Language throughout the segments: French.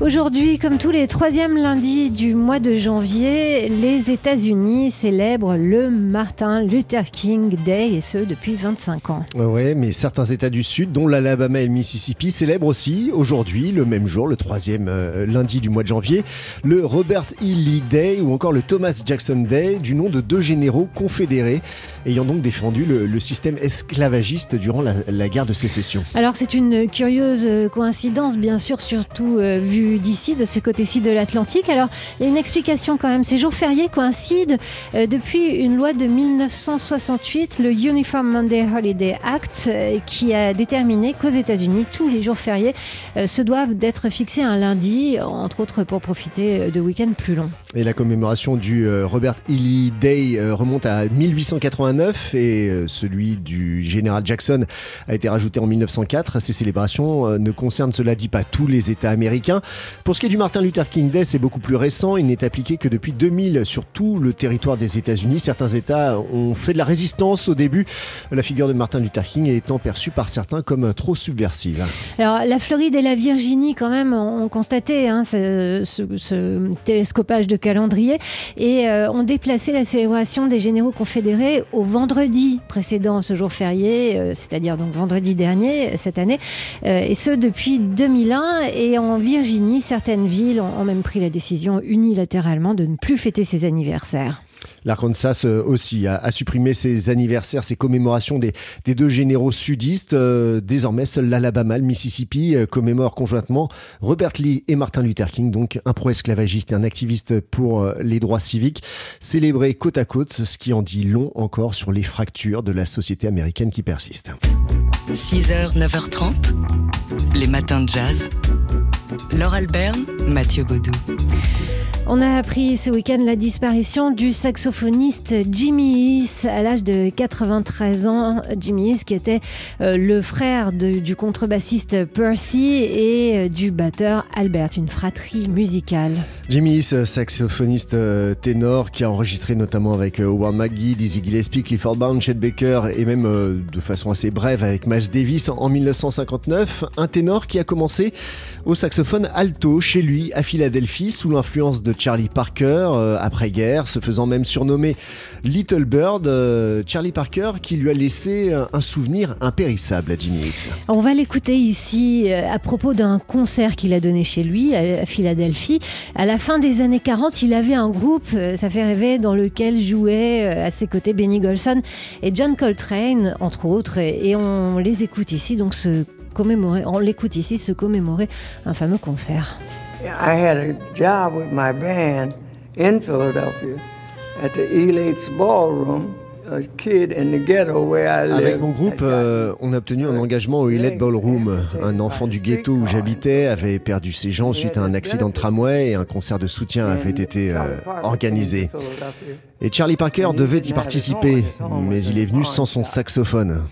Aujourd'hui, comme tous les troisièmes lundis du mois de janvier, les États-Unis célèbrent le Martin Luther King Day et ce depuis 25 ans. Oui, mais certains États du Sud, dont l'Alabama et le Mississippi, célèbrent aussi aujourd'hui, le même jour, le troisième euh, lundi du mois de janvier, le Robert E. Lee Day ou encore le Thomas Jackson Day, du nom de deux généraux confédérés ayant donc défendu le, système esclavagiste durant la, guerre de sécession. Alors c'est une curieuse coïncidence, bien sûr, surtout euh, vu d'ici, de ce côté-ci de l'Atlantique. Alors il y a une explication quand même. Ces jours fériés coïncident euh, depuis une loi de 1968, le Uniform Monday Holiday Act, euh, qui a déterminé qu'aux États-Unis, tous les jours fériés se doivent d'être fixés un lundi, entre autres pour profiter de week-ends plus longs. Et la commémoration du Robert E. Lee Day remonte à 1889 et euh, celui du général Jackson a été rajouté en 1904. Ces célébrations euh, ne concernent, cela dit, pas tous les États américains. Pour ce qui est du Martin Luther King Day, c'est beaucoup plus récent. Il n'est appliqué que depuis 2000 sur tout le territoire des États-Unis. Certains États ont fait de la résistance au début, la figure de Martin Luther King étant perçue par certains comme trop subversive. Alors, la Floride et la Virginie, quand même, ont constaté hein, ce, télescopage de calendrier et euh, ont déplacé la célébration des généraux confédérés au vendredi précédent ce jour férié, euh, c'est-à-dire donc vendredi dernier cette année, euh, et ce depuis 2001. Et en Virginie, certaines villes ont même pris la décision unilatéralement de ne plus fêter ces anniversaires. L'Arkansas aussi a, supprimé ses anniversaires, ses commémorations des, deux généraux sudistes. désormais, seul l'Alabama, le Mississippi commémorent conjointement Robert Lee et Martin Luther King, donc un pro-esclavagiste et un activiste pour les droits civiques, célébrés côte à côte, ce qui en dit long encore sur les fractures de la société américaine qui persistent. 6h, 9h30, les matins de jazz. Laure Alberne, Mathieu Baudou. On a appris ce week-end la disparition du saxophoniste Jimmy East à l'âge de 93 ans. Jimmy East qui était euh, le frère du contrebassiste Percy et euh, du batteur Albert, une fratrie musicale. Jimmy saxophoniste euh, ténor qui a enregistré notamment avec Howard McGee, Dizzy Gillespie, Clifford Brown, Chet Baker et même de façon assez brève avec Miles Davis en 1959. Un ténor qui a commencé au saxophone alto chez lui à Philadelphie sous l'influence de Charlie Parker euh, après-guerre, se faisant même surnommer Little Bird. Euh, Charlie Parker qui lui a laissé un, souvenir impérissable à Jimmy On va l'écouter ici euh, à propos d'un concert qu'il a donné chez lui à Philadelphie. À la fin des années 40, il avait un groupe, ça fait rêver, dans lequel jouaient à ses côtés Benny Golson et John Coltrane, entre autres. Et on les écoute ici, donc se commémorer, on l'écoute ici, se commémorer un fameux concert. I had a job with my band in Philadelphia at the Elites Ballroom. Avec mon groupe, euh, on a obtenu un engagement au Hillette Ballroom. Un enfant du ghetto où j'habitais avait perdu ses jambes suite à un accident de tramway et un concert de soutien avait été euh, organisé. Et Charlie Parker devait y participer, mais il est venu sans son saxophone.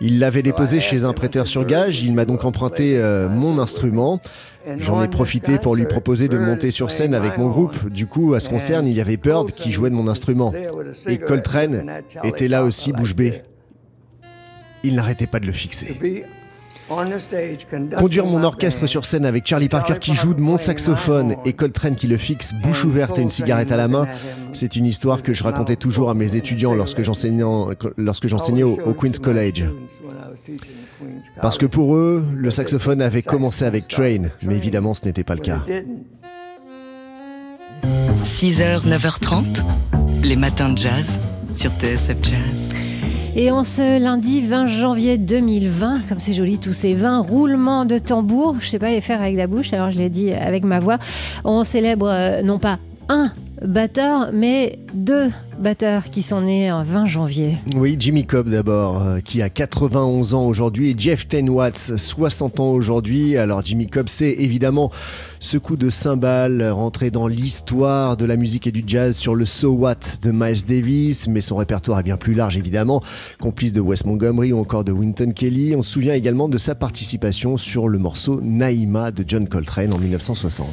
Il l'avait déposé chez un prêteur sur gage, il m'a donc emprunté euh, mon instrument. J'en ai profité pour lui proposer de monter sur scène avec mon groupe. Du coup, à ce concerne, il y avait Bird qui jouait de mon instrument. Et Coltrane était là aussi, bouche bée. Il n'arrêtait pas de le fixer. Conduire mon orchestre sur scène avec Charlie Parker qui joue de mon saxophone et Coltrane qui le fixe, bouche ouverte et une cigarette à la main, c'est une histoire que je racontais toujours à mes étudiants lorsque j'enseignais au, au Queen's College. Parce que pour eux, le saxophone avait commencé avec Train, mais évidemment ce n'était pas le cas. 6h, 9h30, les matins de jazz sur TSF Jazz. Et en ce lundi 20 janvier 2020, comme c'est joli tous ces 20 roulements de tambour, je sais pas les faire avec la bouche, alors je l'ai dit avec ma voix, on célèbre euh, non pas un batteur, mais deux batteurs qui sont nés en 20 janvier. Oui, Jimmy Cobb d'abord, euh, qui a 91 ans aujourd'hui, et Jeff Ten Watts, 60 ans aujourd'hui. Alors Jimmy Cobb, c'est évidemment ce coup de cymbale rentré dans l'histoire de la musique et du jazz sur le So What de Miles Davis, mais son répertoire est bien plus large évidemment, complice de Wes Montgomery ou encore de Winton Kelly. On se souvient également de sa participation sur le morceau Naïma de John Coltrane en 1960.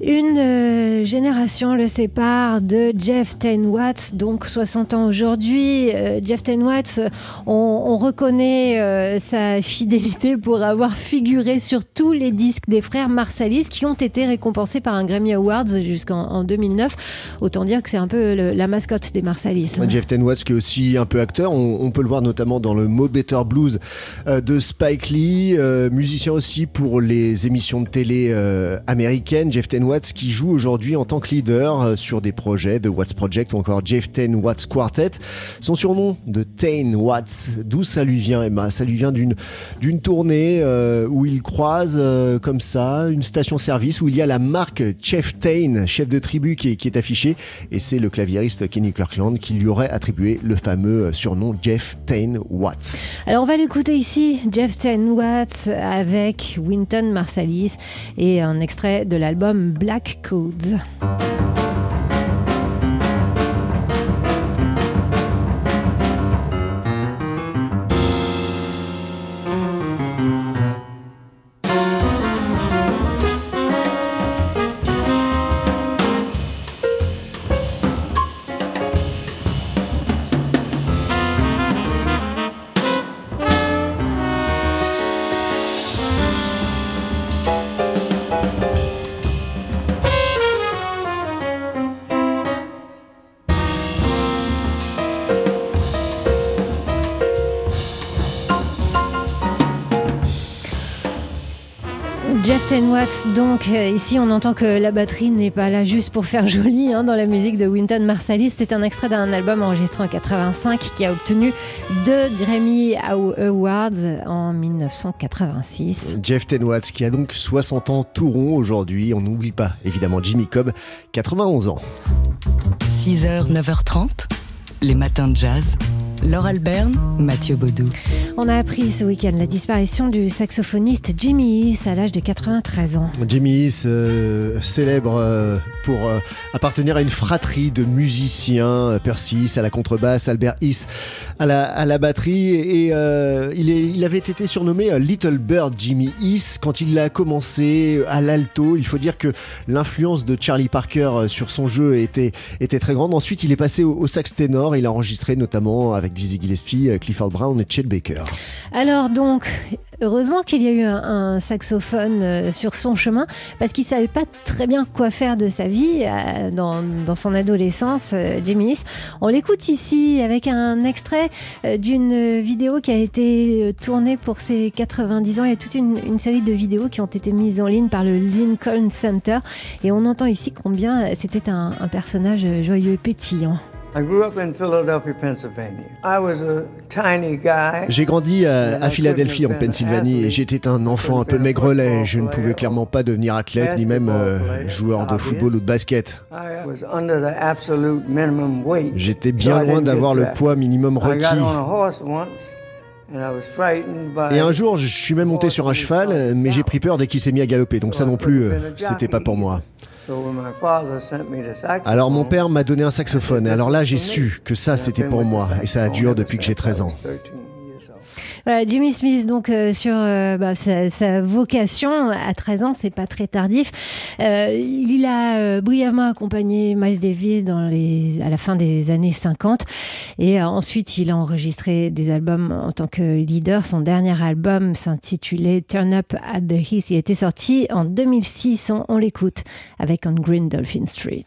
Une euh, génération le sépare de Jeff Ten Watts, dont donc 60 ans aujourd'hui. Euh, Jeff Ten Watts, on, on reconnaît euh, sa fidélité pour avoir figuré sur tous les disques des frères Marsalis qui ont été récompensés par un Grammy Awards jusqu'en en 2009. Autant dire que c'est un peu la mascotte des Marsalis. hein. Jeff Ten Watts qui est aussi un peu acteur, on, peut le voir notamment dans le Mo Better Blues euh, de Spike Lee, euh, musicien aussi pour les émissions de télé euh, américaines. Jeff Ten Watts qui joue aujourd'hui en tant que leader euh, sur des projets de Watts Project ou encore Jeff Watts Quartet. Son surnom de Ten Watts, d'où ça lui vient? Emma Ça lui vient d'une tournée euh, où il croise euh, comme ça une station-service où il y a la marque Chef Tain, chef de tribu qui est, affichée et c'est le claviériste Kenny Kirkland qui lui aurait attribué le fameux euh, surnom Jeff Tain Watts. Alors on va l'écouter ici, Jeff Ten Watts avec Winton Marsalis et un extrait de l'album Black Codes. Jeff Ten Watts, donc euh, ici on entend que la batterie n'est pas là juste pour faire joli hein, dans la musique de Winton Marsalis. C'est un extrait d'un album enregistré en 85 qui a obtenu deux Grammy Awards en 1986. Jeff Ten Watts qui a donc 60 ans tout rond aujourd'hui. On n'oublie pas évidemment Jimmy Cobb, 91 ans. 6h, 9h30, les matins de jazz. Laure Alberne, Mathieu Baudou. On a appris ce week-end la disparition du saxophoniste Jimmy East à l'âge de 93 ans. Jimmy East, euh, célèbre euh, pour euh, appartenir à une fratrie de musiciens, euh, Percy à la contrebasse, Albert East à la, à la batterie, et euh, il, avait été surnommé Little Bird Jimmy East quand il a commencé à l'alto. Il faut dire que l'influence de Charlie Parker sur son jeu était, était très grande. Ensuite, il est passé au, au sax ténor. Il a enregistré notamment avec Dizzy Gillespie, Clifford Brown et Chet Baker. Alors donc, heureusement qu'il y a eu un, saxophone euh, sur son chemin, parce qu'il savait pas très bien quoi faire de sa vie euh, dans, son adolescence, euh, Jimmy. On l'écoute ici avec un extrait euh, d'une vidéo qui a été tournée pour ses 90 ans. Il y a toute une, série de vidéos qui ont été mises en ligne par le Lincoln Center, et on entend ici combien c'était un, un personnage joyeux et pétillant. I grew up in Philadelphia, Pennsylvania. I was a tiny guy. J'ai grandi à, à Philadelphie en Pennsylvanie et j'étais un enfant un peu maigrelet. Je ne pouvais clairement pas devenir athlète ni même euh, joueur de football ou de basket. I was under the absolute minimum weight. J'étais bien I loin d'avoir le poids minimum requis. on a horse once and I was frightened by Et un jour, je suis même monté sur un cheval, mais j'ai pris peur dès qu'il s'est mis à galoper. Donc ça non plus, euh, c'était pas pour moi. So when my father sent me to saxophone, Alors mon père m'a donné un saxophone. Et alors là, j'ai su que ça, c'était pour moi. Et ça dure depuis que j'ai 13 ans. Jimmy Smith, donc euh, sur euh, bah, sa, vocation à 13 ans, c'est pas très tardif. Euh, il a euh, brièvement accompagné Miles Davis à la fin des années 50 et euh, ensuite il a enregistré des albums en tant que leader. Son dernier album s'intitulait Turn Up at the Heath. Il été sorti en 2006. On, on l'écoute avec On Green Dolphin Street.